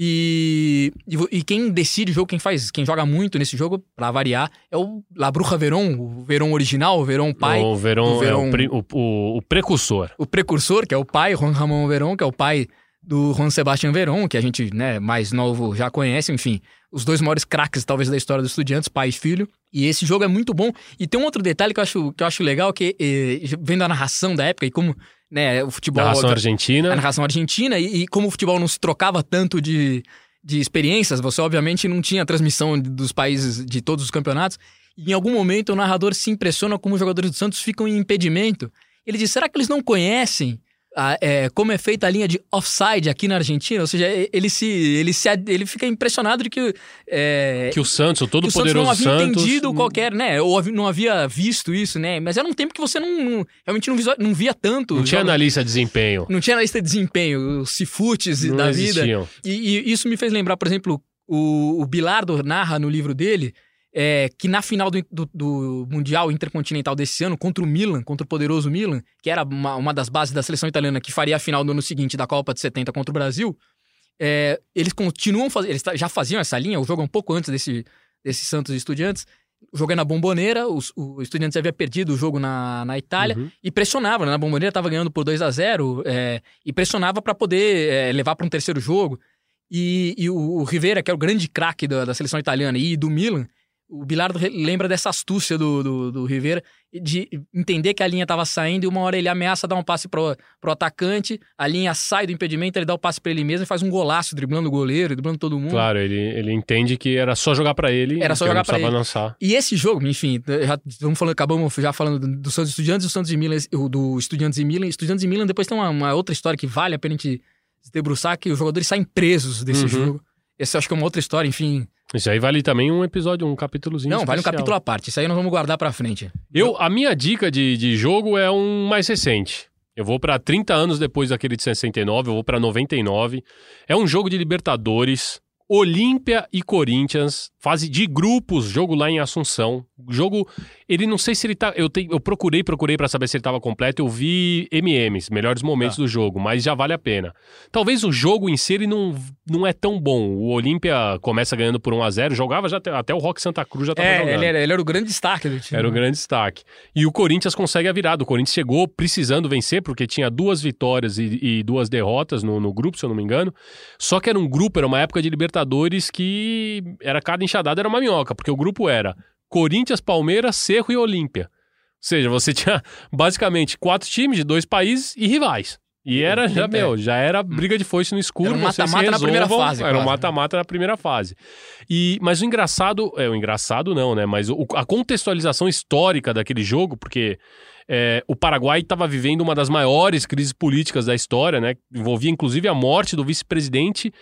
E, e, e quem decide o jogo, quem faz, quem joga muito nesse jogo, pra variar, é o La Bruja Verón, o Verón original, o Verón pai. O Verón, o é Verón- o, pri- o- o- o precursor. o precursor, que é o pai, Juan Ramon Verón, que é o pai do Juan Sebastián Verón, que a gente, né, mais novo já conhece, enfim, os dois maiores craques, talvez, da história dos estudiantes, pai e filho. E esse jogo é muito bom. E tem um outro detalhe que eu acho, que eu acho legal, que eh, vendo a narração da época e como né, o futebol. Narração argentina. A narração argentina, e, e como o futebol não se trocava tanto de, de experiências, você obviamente não tinha transmissão dos países de todos os campeonatos. E em algum momento o narrador se impressiona como os jogadores do Santos ficam em impedimento. Ele diz: será que eles não conhecem a- é, como é feita a linha de offside aqui na Argentina? Ou seja, ele se ele se ele fica impressionado de que é, Que o Santos, o que o Santos todo-poderoso não havia Santos. entendido qualquer, né? Ou não havia visto isso, né? Mas era um tempo que você não, não- realmente não, visual- não via tanto. Não tinha analista de desempenho. não tinha analista de desempenho, os cifutes Não da vida. existiam. E, e isso me fez lembrar, por exemplo, o, o Bilardo narra no livro dele é, que na final do, do- do Mundial Intercontinental desse ano, contra o Milan, contra o poderoso Milan, que era uma, uma das bases da seleção italiana que faria a final do ano seguinte da Copa de 70 contra o Brasil, é, eles continuam fazendo, eles já faziam essa linha, o jogo é um pouco antes desse, desse Santos Estudiantes, o jogo é na Bomboneira, os- o Estudiantes havia perdido o jogo na, na Itália, Uhum. e pressionava, né? Na Bomboneira estava ganhando por 2 a 0 é, e pressionava para poder é, levar para um terceiro jogo. E, e o, o Rivera, que é o grande craque da, da seleção italiana e do Milan, o Bilardo lembra dessa astúcia do, do, do Rivera de entender que a linha estava saindo e uma hora ele ameaça dar um passe pro, pro atacante, a linha sai do impedimento, ele dá o passe para ele mesmo e faz um golaço, driblando o goleiro, driblando todo mundo. Claro, ele, ele entende que era só jogar pra ele. Era só jogar precisava ele. lançar. E esse jogo, enfim, já vamos falando, acabamos já falando do, do Santos Estudiantes, do Santos e Milan, do Estudiantes e Milan. Estudiantes e Milan depois tem uma, uma outra história que vale a pena a gente se debruçar, que os jogadores saem presos desse Uhum. jogo. Esse eu acho que é uma outra história, enfim. Isso aí vale também um episódio, um capítulozinho. Não, vale um especial. capítulo à parte. Isso aí nós vamos guardar pra frente. Eu, a minha dica de, de jogo é um mais recente. Eu vou pra 30 anos depois daquele de 69, eu vou pra 99. É um jogo de Libertadores, Olímpia e Corinthians, fase de grupos, jogo lá em Assunção. Jogo, ele não sei se ele tá, eu, te- eu procurei, procurei pra saber se ele tava completo, eu vi MMs, melhores momentos Tá. do jogo, mas já vale a pena. Talvez o jogo em si ele não, não é tão bom. O Olímpia começa ganhando por 1 a 0, jogava já até, até o Rock Santa Cruz já tava É, jogando. ele era, ele era o grande destaque do time. Era o grande destaque. E o Corinthians consegue a virada. O Corinthians chegou precisando vencer, porque tinha duas vitórias e, e duas derrotas no, no grupo, se eu não me engano. Só que era um grupo, era uma época de Libertadores que era cada enxadada era uma minhoca, porque o grupo era Corinthians, Palmeiras, Cerro e Olímpia. Ou seja, você [LAUGHS] tinha basicamente quatro times de dois países e rivais. E era, já, É. meu, já era briga de foice no escuro. Era um mata-mata na primeira fase, Era um quase. mata-mata na primeira fase. E, mas o engraçado, é o engraçado não, né? Mas o- a contextualização histórica daquele jogo, porque é, o Paraguai estava vivendo uma das maiores crises políticas da história, né? Envolvia inclusive a morte do vice-presidente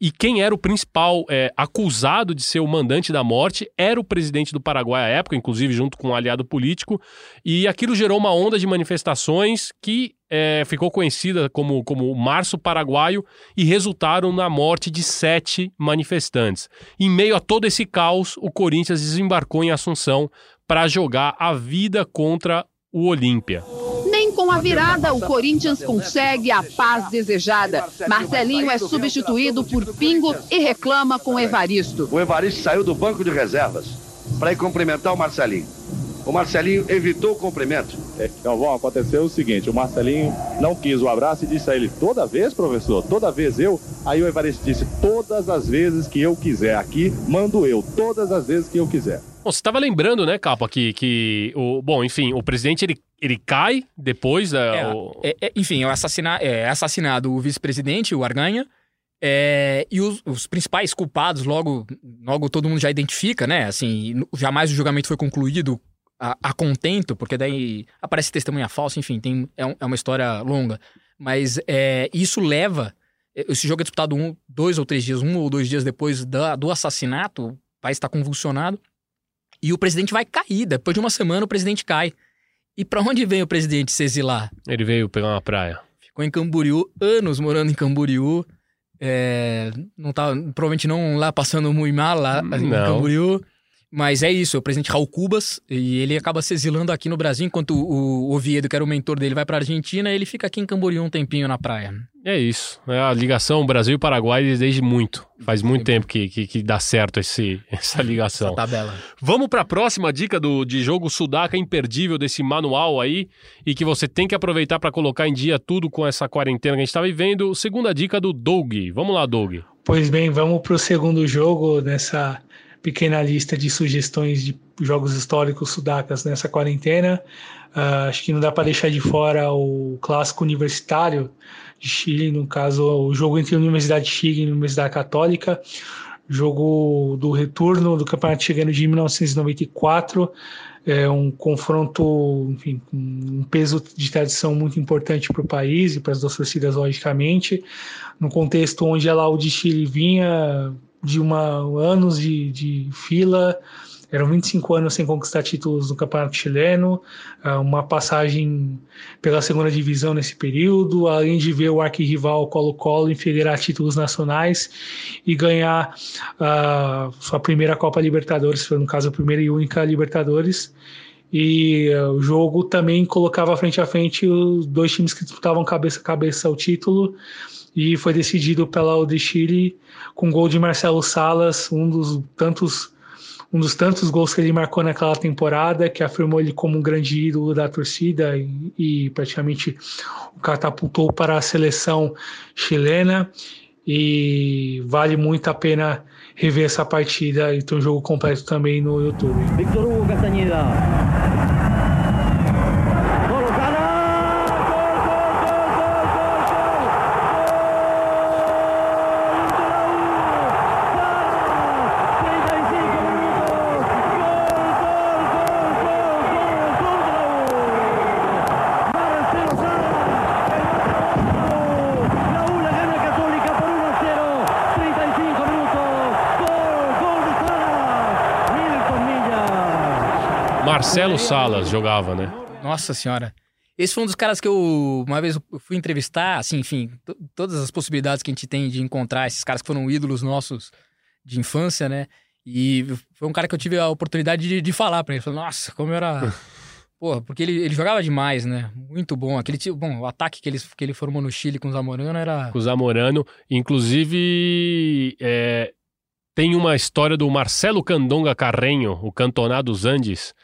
E quem era o principal é, acusado de ser o mandante da morte era o presidente do Paraguai à época, inclusive junto com um aliado político. E aquilo gerou uma onda de manifestações que é, ficou conhecida como, como Março Paraguaio e resultaram na morte de sete manifestantes. Em meio a todo esse caos, o Corinthians desembarcou em Assunção para jogar a vida contra o Olímpia. Nem com a virada o Corinthians consegue a paz desejada. Marcelinho é substituído por Pingo e reclama com Evaristo. O Evaristo saiu do banco de reservas para ir cumprimentar o Marcelinho. O Marcelinho evitou o cumprimento. É, Galvão, aconteceu o seguinte: o Marcelinho não quis o abraço e disse a ele: toda vez, professor, toda vez eu. Aí o Evaristo disse: todas as vezes que eu quiser. Aqui mando eu, todas as vezes que eu quiser. Bom, você estava lembrando, né, Capa, que, que o, bom, enfim, o presidente ele, ele cai depois da. É, o... é, é, enfim, é, assassina, é assassinado o vice-presidente, o Arganha, é, e os, os, principais culpados, logo, logo todo mundo já identifica, né? Assim, jamais o julgamento foi concluído a, a contento, porque daí aparece testemunha falsa, enfim, tem, é, um, é uma história longa. Mas é, isso leva. Esse jogo é disputado um, dois ou três dias, um ou dois dias depois da, do assassinato, o país está convulsionado. E o presidente vai cair. Depois de uma semana, o presidente cai. E para onde vem o presidente se exilar? Ele veio pegar uma praia. Ficou em Camboriú, anos morando em Camboriú. É, não tá, provavelmente não lá passando muito mal lá não. em Camboriú. Mas é isso, é o presidente Raul Cubas, e ele acaba se exilando aqui no Brasil, enquanto o, Oviedo, que era o mentor dele, vai pra Argentina, ele fica aqui em Camboriú um tempinho na praia. É isso. É a ligação Brasil-Paraguai desde muito. Faz muito tempo que, que, que, dá certo esse, [LAUGHS] essa ligação. Essa tabela. Vamos para a próxima dica do, de jogo sudaca imperdível desse manual aí e que você tem que aproveitar para colocar em dia tudo com essa quarentena que a gente está vivendo. Segunda dica do Doug. Vamos lá, Doug. Pois bem, vamos para o segundo jogo nessa pequena lista de sugestões de jogos históricos sudacas nessa quarentena. Uh, acho que não dá para deixar de fora o clássico universitário de Chile, no caso, o jogo entre a Universidade de Chile e a Universidade Católica, jogo do retorno do Campeonato Chileno de 1994, é um confronto, enfim, com um peso de tradição muito importante para o país e para as duas torcidas, logicamente, no contexto onde a Laú de Chile vinha de uma, anos de, de fila, eram 25 anos sem conquistar títulos no Campeonato Chileno, ah, uma passagem pela segunda divisão nesse período, além de ver o arquirrival Colo-Colo infederar títulos nacionais e ganhar uh, sua primeira Copa Libertadores, no caso a primeira e única Libertadores. E uh, o jogo também colocava frente a frente os dois times que disputavam cabeça a cabeça o título e foi decidido pela Ode Chile com gol de Marcelo Salas, um dos tantos um dos tantos gols que ele marcou naquela temporada, que afirmou ele como um grande ídolo da torcida e, e praticamente o catapultou para a seleção chilena. E vale muito a pena rever essa partida e ter um jogo completo também no YouTube. Victor Hugo Castaneda. Marcelo Salas jogava, né? Nossa senhora. Esse foi um dos caras que eu, uma vez, eu fui entrevistar, assim, enfim, todas as possibilidades que a gente tem de encontrar esses caras que foram ídolos nossos de infância, né? E foi um cara que eu tive a oportunidade de, de falar pra ele. Falei, nossa, como eu era. [LAUGHS] Porra, porque ele, ele jogava demais, né? Muito bom. Aquele tipo, bom, o ataque que ele, que ele formou no Chile com o Zamorano era. Com o Zamorano. Inclusive, é, tem uma história do Marcelo Candonga Carrenho, o Cantonado dos Andes,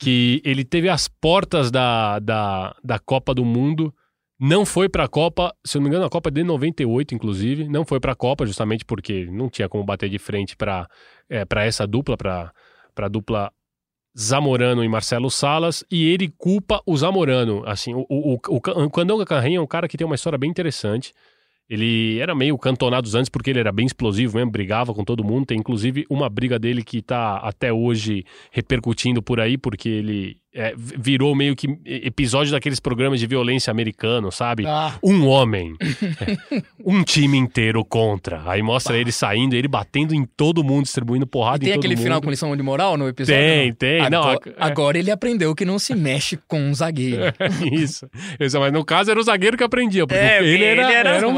que ele teve as portas da, da, da Copa do Mundo, não foi para a Copa, se eu não me engano, a Copa de 98, inclusive, não foi para a Copa, justamente porque não tinha como bater de frente para é, essa dupla, para a dupla Zamorano e Marcelo Salas, e ele culpa o Zamorano. Assim, o, o, o, o Candonga Carrinha é um cara que tem uma história bem interessante. Ele era meio cantonado antes porque ele era bem explosivo mesmo, brigava com todo mundo. Tem inclusive uma briga dele que tá até hoje repercutindo por aí, porque ele é, virou meio que episódio daqueles programas de violência americano, sabe? Ah. Um homem, é, um time inteiro contra. Aí mostra ele saindo, ele batendo em todo mundo, distribuindo porrada Tem em todo aquele mundo. final com lição de moral no episódio? Tem, não? tem. Agora, Não, é- agora ele aprendeu que não se mexe com um zagueiro. [LAUGHS] Isso. Isso, Mas no caso era o zagueiro que aprendia, porque É, ele, era, ele era- era um,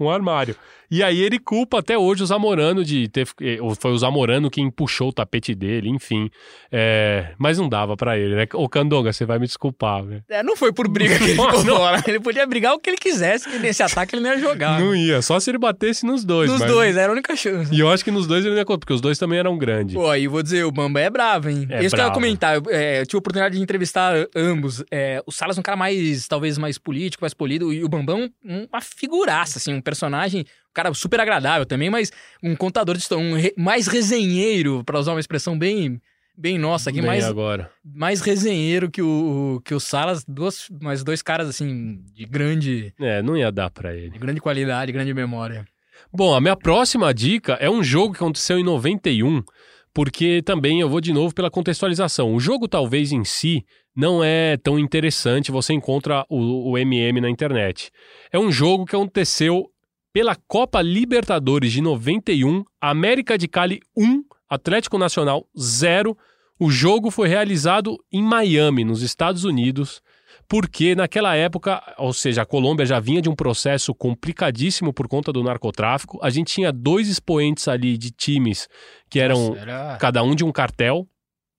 um armário. E aí ele culpa até hoje o Zamorano de ter. eh, Foi o Zamorano quem puxou o tapete dele, enfim. É, mas não dava pra ele, né? Ô Candonga, você vai me desculpar, velho. É, não foi por briga que ele ficou fora. Ele podia brigar o que ele quisesse, que nesse ataque ele não ia jogar. Não ia, só se ele batesse nos dois. Nos mas- dois, era a única chance. E eu acho que nos dois ele não ia contar, porque os dois também eram grandes. Pô, aí vou dizer, o Bamba é bravo, hein? É Isso que eu ia bravo. comentar. Eu, é, eu tive a oportunidade de entrevistar ambos. É, o Salas é um cara mais, talvez, mais político, mais polido. E o Bambam, uma figuraça, assim, um personagem, cara super agradável também, mas um contador de história, um re- mais resenheiro, pra usar uma expressão bem, bem nossa aqui, Bem mais, agora. mais resenheiro que o, que o Salas. Duas, mais dois caras, assim, de grande, É, não ia dar pra ele. de grande qualidade, grande memória. Bom, a minha próxima dica é um jogo que aconteceu em 91, porque também eu vou de novo pela contextualização. O jogo, talvez em si, não é tão interessante, você encontra o, o MM na internet. É um jogo que aconteceu pela Copa Libertadores de 91, América de Cali 1, Atlético Nacional 0. O jogo foi realizado em Miami, nos Estados Unidos porque naquela época, ou seja, a Colômbia já vinha de um processo complicadíssimo por conta do narcotráfico. A gente tinha dois expoentes ali de times que eram Nossa, era- cada um de um cartel,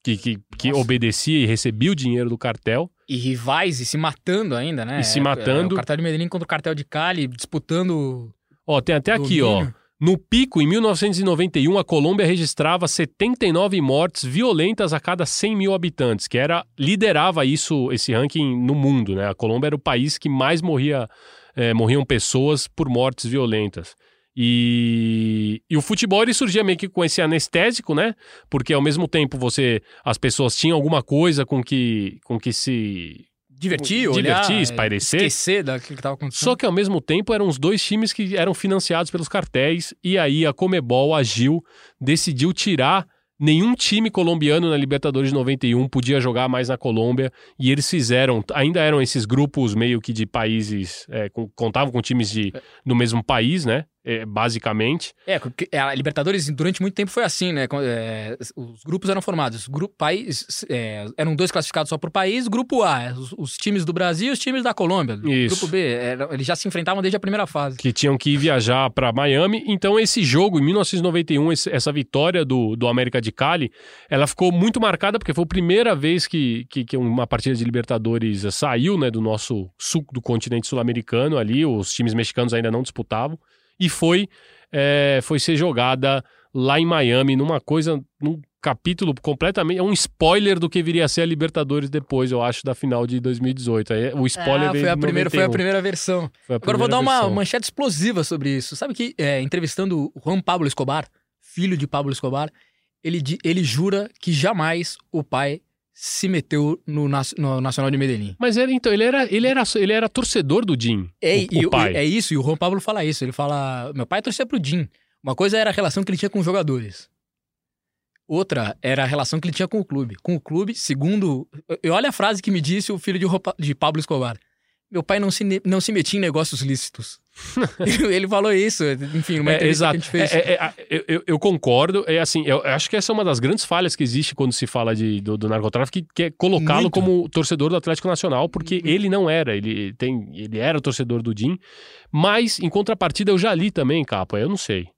que, que, que obedecia e recebia o dinheiro do cartel. E rivais e se matando ainda, né? E se É, matando. é, o cartel de Medellín contra o cartel de Cali, disputando. Ó, tem até aqui, ó. Domínio. No pico, em 1991, a Colômbia registrava 79 mortes violentas a cada 100 mil habitantes, que era liderava isso, esse ranking no mundo, né? A Colômbia era o país que mais morria, eh, morriam pessoas por mortes violentas. E, e o futebol ele surgia meio que com esse anestésico, né? Porque ao mesmo tempo você as pessoas tinham alguma coisa com que com que se Divertir, divertir, olhar, espairecer. Esquecer daquilo que tava acontecendo. Só que ao mesmo tempo eram os dois times que eram financiados pelos cartéis e aí a Comebol agiu, decidiu tirar nenhum time colombiano na Libertadores de 91 podia jogar mais na Colômbia e eles fizeram, ainda eram esses grupos meio que de países, é, com- contavam com times de, do mesmo país, né? É, basicamente. É, porque a Libertadores durante muito tempo foi assim, né? É, os grupos eram formados. Grupo, país, é, eram dois classificados só por país. Grupo A, os, os times do Brasil e os times da Colômbia. Isso. Grupo B, era- eles já se enfrentavam desde a primeira fase. que tinham que viajar para Miami. Então, esse jogo, em 1991, esse- essa vitória do, do América de Cali, ela ficou muito marcada porque foi a primeira vez que, que, que uma partida de Libertadores saiu né, do nosso sul, do continente sul-americano ali. Os times mexicanos ainda não disputavam. E foi, é, foi ser jogada lá em Miami, numa coisa, num capítulo completamente. É um spoiler do que viria a ser a Libertadores depois, eu acho, da final de 2018. Aí, O spoiler Ah, veio foi a primeira, foi a 91. primeira versão. A Agora eu vou dar primeira uma versão. manchete explosiva sobre isso. Sabe que, é, entrevistando o Juan Pablo Escobar, filho de Pablo Escobar, ele, ele jura que jamais o pai se meteu no, no Nacional de Medellín. Mas ele, então, ele era, ele era, ele era torcedor do Jim. É, o, e o pai. é isso, e o Juan Pablo fala isso. Ele fala: meu pai torcia pro Jim. Uma coisa era a relação que ele tinha com os jogadores. Outra era a relação que ele tinha com o clube. Com o clube, segundo. E olha a frase que me disse o filho de, de Pablo Escobar. Meu pai não se, não se metia em negócios lícitos. [LAUGHS] ele, falou isso, enfim, numa É, exato. que a gente fez. É, é, é, eu- eu, concordo. É assim, eu acho que essa é uma das grandes falhas que existe quando se fala de, do, do narcotráfico, que, que é colocá-lo Muito. como torcedor do Atlético Nacional, porque ele não era. Ele, tem, ele era torcedor do DIN. Mas, em contrapartida, eu já li também, Capa, eu não sei.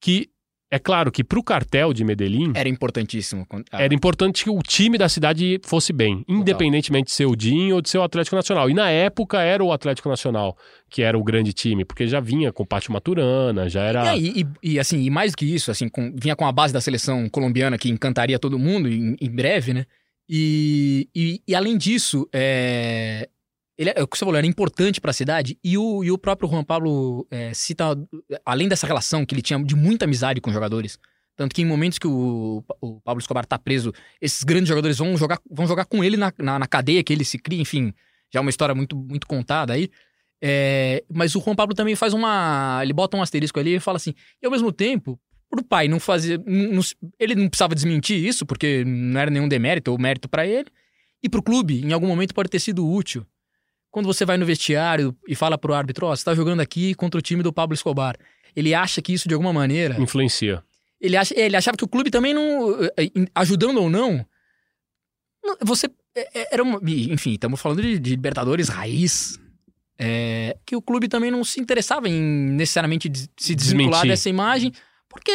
Que é claro que pro cartel de Medellín. Era importantíssimo. Ah, Era importante que o time da cidade fosse bem, independentemente de ser o DIN ou de ser o Atlético Nacional. E na época era o Atlético Nacional que era o grande time, porque já vinha com Pátio Maturana, já era. E, e- e, assim, e mais do que isso, assim, com- vinha com a base da seleção colombiana que encantaria todo mundo em, em breve, né? E, e, e além disso, é, ele, é o que você falou, era importante para a cidade. E o, e o próprio Juan Pablo é, cita, além dessa relação que ele tinha de muita amizade com os jogadores, tanto que em momentos que o, o Pablo Escobar tá preso, esses grandes jogadores vão jogar, vão jogar com ele na, na, na cadeia que ele se cria, enfim, já é uma história muito, muito contada aí. É, mas o Juan Pablo também faz uma. Ele bota um asterisco ali e fala assim: e ao mesmo tempo, pro pai não fazer. não- ele não precisava desmentir isso, porque não era nenhum demérito ou mérito pra ele. E pro clube, em algum momento pode ter sido útil. Quando você vai no vestiário e fala pro árbitro, ó, oh, você tá jogando aqui contra o time do Pablo Escobar. Ele acha que isso de alguma maneira. Influencia. Ele, acha, ele achava que o clube também não. eh, ajudando ou não. Você. é- é- Era uma, enfim, estamos falando de, de Libertadores raiz. é, que o clube também não se interessava em necessariamente se desvincular Desmentir. dessa imagem, porque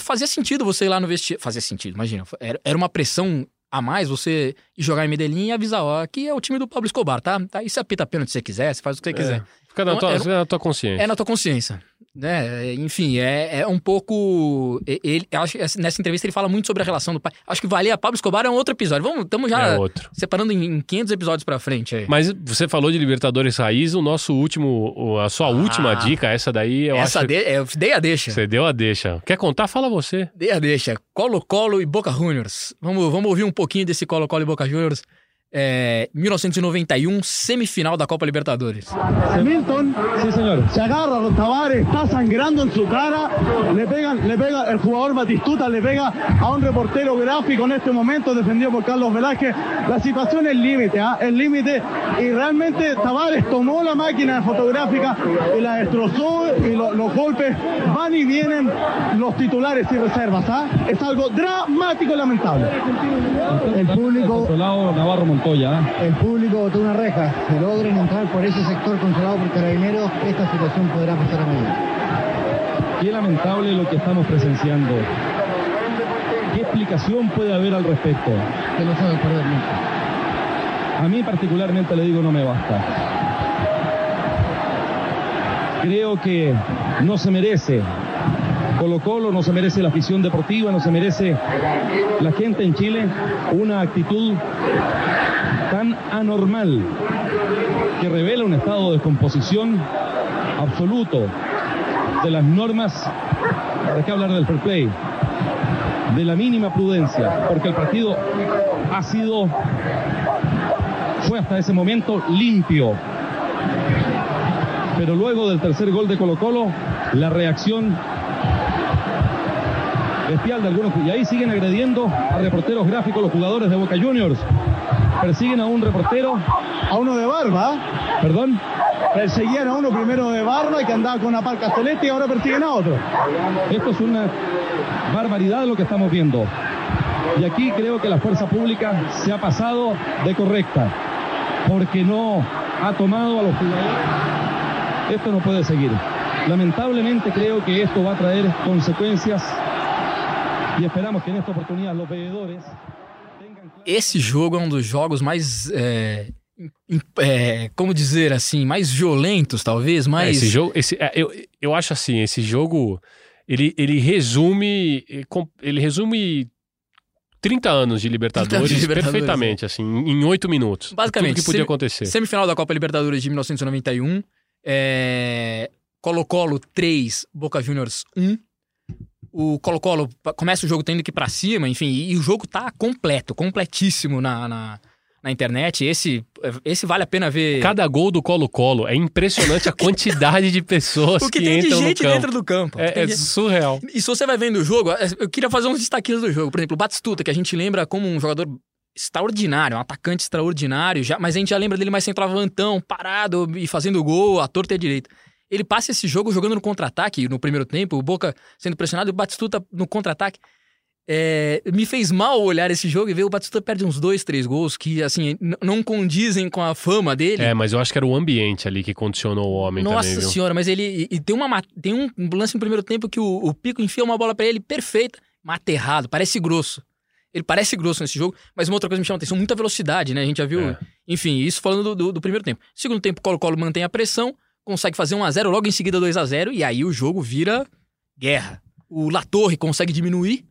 fazia sentido você ir lá no vestiário. Fazia sentido, imagina. Era, era uma pressão a mais você jogar em Medellín e avisar, ó, aqui é o time do Pablo Escobar, tá? tá aí você apita a pênalti se você quiser, você faz o que você quiser. Fica na Então, tua, era- fica na tua consciência. é na tua consciência. Né? Enfim, é, é um pouco. Ele, acho nessa entrevista ele fala muito sobre a relação do pai. Acho que valia Pablo Escobar é um outro episódio. Vamos, estamos já É separando em, em 500 episódios pra frente. Aí. Mas você falou de Libertadores Raiz, o nosso último, a sua última dica, essa daí eu Essa acho de, é, eu dei a deixa. Você deu a deixa. Quer contar? Fala você. Dei a deixa. Colo-Colo e Boca Juniors. Vamos, vamos ouvir um pouquinho desse Colo-Colo e Boca Juniors. É, 1991, semifinal da Copa Libertadores. Milton se agarra con Tavares, está sangrando en su cara, le pegan, le pega el jugador Batistuta, le pega a un reportero gráfico en este momento defendido por Carlos Velázquez. La situación es límite, ¿ah? es límite y realmente Tavares tomó la máquina fotográfica y la destrozó y lo- los golpes van y vienen los titulares y reservas. ¿ah? Es algo dramático y lamentable. El público. Navarro Montoya. El público botó una reja. Si logran entrar por ese sector controlado por carabineros, esta situación podrá pasar a medida. Qué lamentable lo que estamos presenciando. ¿Qué explicación puede haber al respecto? Que no sabe perder nunca. A mí particularmente le digo no me basta. Creo que no se merece Colo Colo, no se merece la afición deportiva, no se merece la gente en Chile una actitud tan anormal que revela un estado de descomposición absoluto de las normas, ¿para qué hablar del fair play? De la mínima prudencia, porque el partido ha sido, fue hasta ese momento limpio. Pero luego del tercer gol de Colo Colo, la reacción bestial de algunos, y ahí siguen agrediendo a reporteros gráficos los jugadores de Boca Juniors. Persiguen a un reportero. A uno de barba. Perdón. Perseguían a uno primero de barba que andaba con una parca celeste y ahora persiguen a otro. Esto es una barbaridad lo que estamos viendo. Y aquí creo que la fuerza pública se ha pasado de correcta, porque no ha tomado a los jugadores. Esto no puede seguir. Lamentablemente creo que esto va a traer consecuencias y esperamos que en esta oportunidad los veedores Esse jogo é um dos jogos mais. é, é, como dizer assim, mais violentos, talvez, É, mais. esse jogo, esse, é, eu, eu acho assim, esse jogo, ele, ele resume, ele resume 30 anos de Libertadores, de Libertadores, perfeitamente, assim, em oito minutos. Basicamente, Tudo que podia acontecer. Semifinal da Copa Libertadores de 1991. É... Colo-Colo 3, Boca Juniors 1. O Colo-Colo começa o jogo tendo que ir pra cima, enfim, e, e o jogo tá completo, completíssimo na, na, na internet. Esse, esse vale a pena ver. Cada gol do Colo-Colo é impressionante a [LAUGHS] quantidade de pessoas [LAUGHS] O que que, tem de entram gente no campo. dentro do campo. É, é gente- surreal. E se você vai vendo o jogo, é, eu queria fazer uns destaquinhos do jogo. Por exemplo, o Batistuta, que a gente lembra como um jogador extraordinário, um atacante extraordinário, já, mas a gente já lembra dele mais centroavantão, parado e fazendo gol, à torta e à direita. Ele passa esse jogo jogando no contra-ataque no primeiro tempo, o Boca sendo pressionado e o Batistuta no contra-ataque. É, me fez mal olhar esse jogo e ver o Batistuta perde uns dois, três gols que, assim, não condizem com a fama dele. É, mas eu acho que era o ambiente ali que condicionou o homem Nossa também, viu? senhora, mas ele. E, e tem, uma, ma- tem um lance no primeiro tempo que o, o Pico enfia uma bola pra ele perfeita, mata errado, parece grosso. Ele parece grosso nesse jogo, mas uma outra coisa que me chama a atenção, muita velocidade, né? A gente já viu. É. Enfim, isso falando do, do- do primeiro tempo. Segundo tempo, Colo-Colo mantém a pressão, consegue fazer 1x0, logo em seguida 2x0, e aí o jogo vira guerra. O Latorre consegue diminuir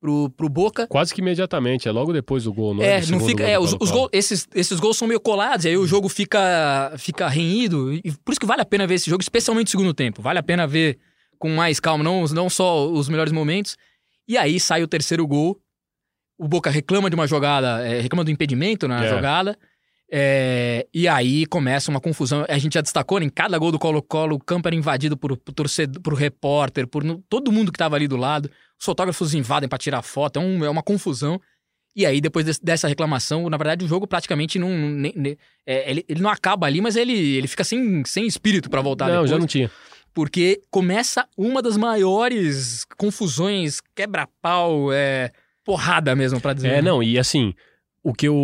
pro, pro Boca. Quase que imediatamente, é logo depois do gol, não é? É, não fica. É, os, os gols, esses, esses gols são meio colados, aí o jogo fica, fica renhido. E por isso que vale a pena ver esse jogo, especialmente no segundo tempo. Vale a pena ver com mais calma, não, não só os melhores momentos. E aí sai o terceiro gol. O Boca reclama de uma jogada, é, reclama do impedimento na É. jogada. É, e aí começa uma confusão. A gente já destacou, né, em cada gol do Colo-Colo, o campo era invadido por, por torcedor, por repórter, por no- todo mundo que tava ali do lado. Os fotógrafos invadem para tirar foto, é, um- é uma confusão. E aí, depois desse- dessa reclamação, na verdade, o jogo praticamente não. nem- nem- é, ele, ele não acaba ali, mas ele, ele fica sem, sem espírito pra voltar Não, depois. já não tinha. Porque começa uma das maiores confusões, quebra-pau, é, porrada mesmo, pra dizer. É, não, e assim, o que eu.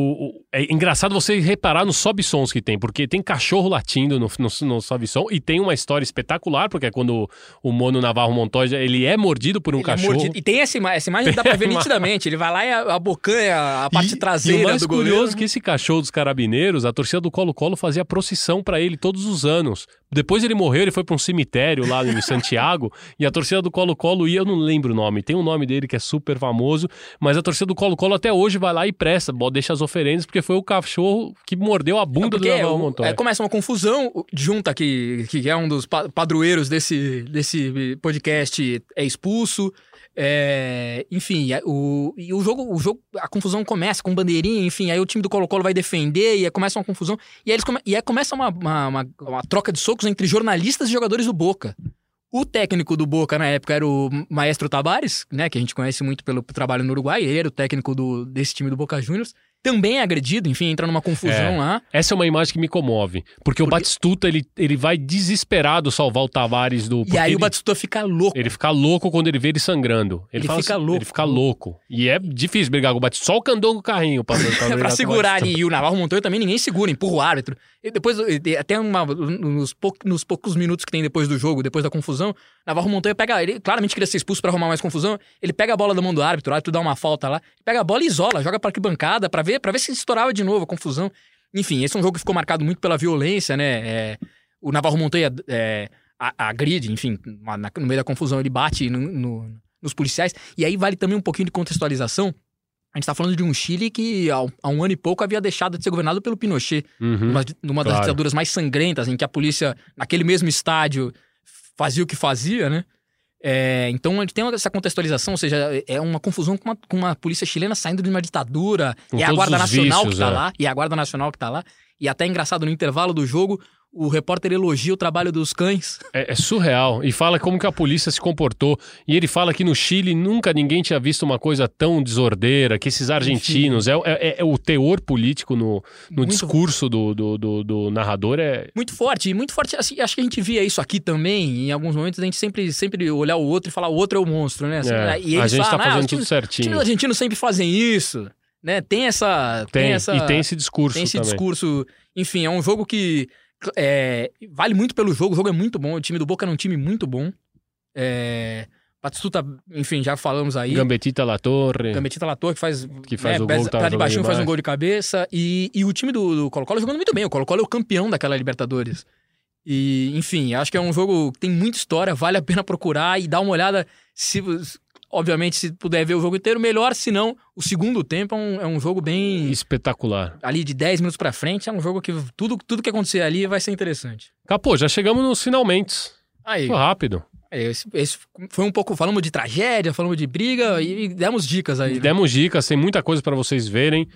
É engraçado você reparar nos sobe-sons que tem, porque tem cachorro latindo no, no, no sobe-som e tem uma história espetacular, porque é quando o Mono Navarro Montoya ele é mordido por um Ele é cachorro. mordido. E tem essa imagem, essa imagem dá pra ver Tem uma- nitidamente. Ele vai lá e a- abocanha a parte E traseira o mais do curioso goleiro. é que esse cachorro dos carabineiros, a torcida do Colo-Colo fazia procissão pra ele todos os anos. Depois ele morreu, ele foi pra um cemitério lá em Santiago [LAUGHS] e a torcida do Colo-Colo ia, eu não lembro o nome, tem um nome dele que é super famoso, mas a torcida do Colo-Colo até hoje vai lá e presta, deixa as oferendas porque foi o cachorro que mordeu a bunda do Porque Navarro o- Montoya. é, começa uma confusão, Junta, que, que é um dos pa- padroeiros desse, desse podcast, é expulso. é, enfim, é, o, e o jogo, o jogo, a confusão começa com bandeirinha, enfim, aí o time do Colo-Colo vai defender e aí começa uma confusão. E aí eles come, e aí começa uma, uma, uma- uma troca de socos entre jornalistas e jogadores do Boca. O técnico do Boca na época era o Maestro Tabares, né, que a gente conhece muito pelo trabalho no Uruguai, ele era o técnico do, desse time do Boca Juniors. Também é agredido, enfim, entra numa confusão É. lá. Essa é uma imagem que me comove, porque, o Batistuta ele, ele vai desesperado salvar o Tavares do. E porque aí o ele- Batistuta fica louco. Ele fica louco quando ele vê ele sangrando. Ele, Ele fica assim- louco. Ele fica louco. E é difícil brigar com o Batistuta. Só o Candão com o carrinho pra, [LAUGHS] pra, pra o segurar ali. E o Navarro Montoya também ninguém segura, empurra o árbitro. E depois, até uma, nos, pou- nos poucos minutos que tem depois do jogo, depois da confusão, Navarro Montoya pega. Ele claramente queria ser expulso pra arrumar mais confusão. Ele pega a bola da mão do árbitro, o árbitro dá uma falta lá, pega a bola e isola, joga pra arquibancada pra ver, pra ver se estourava de novo a confusão. Enfim, esse é um jogo que ficou marcado muito pela violência, né? É, o Navarro Montoya é, a- agride, enfim, na- no meio da confusão ele bate no- no- nos policiais. E aí vale também um pouquinho de contextualização. A gente tá falando de um Chile que há um, há um ano e pouco havia deixado de ser governado pelo Pinochet. Uhum, numa, numa das claro. ditaduras mais sangrentas, em que a polícia, naquele mesmo estádio, fazia o que fazia, né? É, então a gente tem essa contextualização, ou seja, é uma confusão com uma, com uma polícia chilena saindo de uma ditadura, Com é a Guarda Nacional vícios, que tá é. lá, e a Guarda Nacional que tá lá. E até é engraçado, no intervalo do jogo, o repórter elogia o trabalho dos cães. É, é surreal. E fala como que a polícia se comportou. E ele fala que no Chile nunca ninguém tinha visto uma coisa tão desordeira, que esses argentinos. É, é- é o teor político no, no Muito- discurso do, do, do- do narrador. É, Muito forte, muito forte. Assim, acho que a gente via isso aqui também. Em alguns momentos a gente sempre, sempre olhar o outro e falar o outro é o monstro, né? Assim, É, e a eles gente tá falam, "Ah, fazendo os tudo times- certinho." Os argentinos sempre fazem isso, né? Tem essa... Tem, essa, e tem esse discurso Tem esse também. discurso. Enfim, é um jogo que é, vale muito pelo jogo. O jogo é muito bom. O time do Boca é um time muito bom. É, Batistuta, enfim, já falamos aí. Gambetita La Torre. Gambetita Lator, que faz, Que faz né, o gol tava tá de baixinho, faz um gol de cabeça. E, e o time do, do Colo-Colo jogando muito bem. O Colo-Colo é o campeão daquela Libertadores. E, enfim, acho que é um jogo que tem muita história, vale a pena procurar e dar uma olhada. Se, obviamente, se puder ver o jogo inteiro, melhor. Se não, o segundo tempo é um, é um jogo bem. Espetacular. Ali de 10 minutos pra frente, é um jogo que tudo, tudo que acontecer ali vai ser interessante. Capô, já chegamos nos finalmente. Aí. Foi rápido. É, Esse, esse foi um pouco. Falamos de tragédia, falamos de briga e demos dicas aí. né? Demos dicas, tem muita coisa para vocês verem.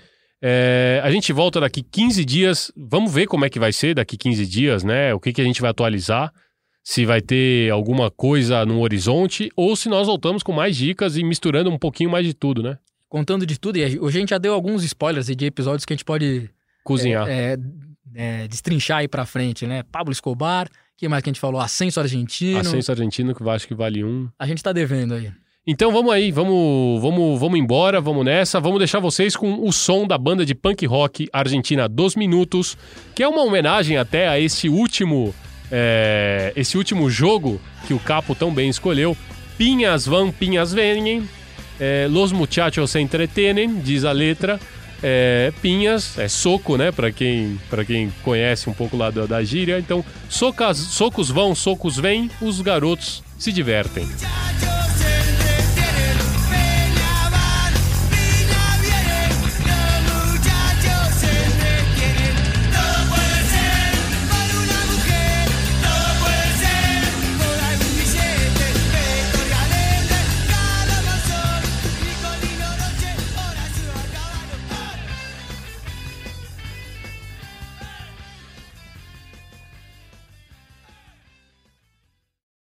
É, a gente volta daqui 15 dias. Vamos ver como é que vai ser daqui 15 dias, né? O que, que a gente vai atualizar. Se vai ter alguma coisa no horizonte ou se nós voltamos com mais dicas e misturando um pouquinho mais de tudo, né? Contando de tudo. E a- hoje a gente já deu alguns spoilers de episódios que a gente pode. Cozinhar. É, é, é, destrinchar aí pra frente, né? Pablo Escobar. que mais que a gente falou? Ascenso Argentino. Ascenso argentino, que eu acho que vale um. A gente tá devendo aí. Então vamos aí, vamos, vamos, vamos embora, vamos nessa. Vamos deixar vocês com o som da banda de punk rock argentina Dos Minutos, que é uma homenagem até a esse último, é, esse último jogo que o Capo tão bem escolheu. Pinhas van, pinhas vêm, é, los muchachos se entretenen, diz a letra. É, pinhas, é soco, né? Para quem, pra quem conhece um pouco lá da, da gíria. Então, socas, socos vão, socos vêm, os garotos se divertem. Muchachos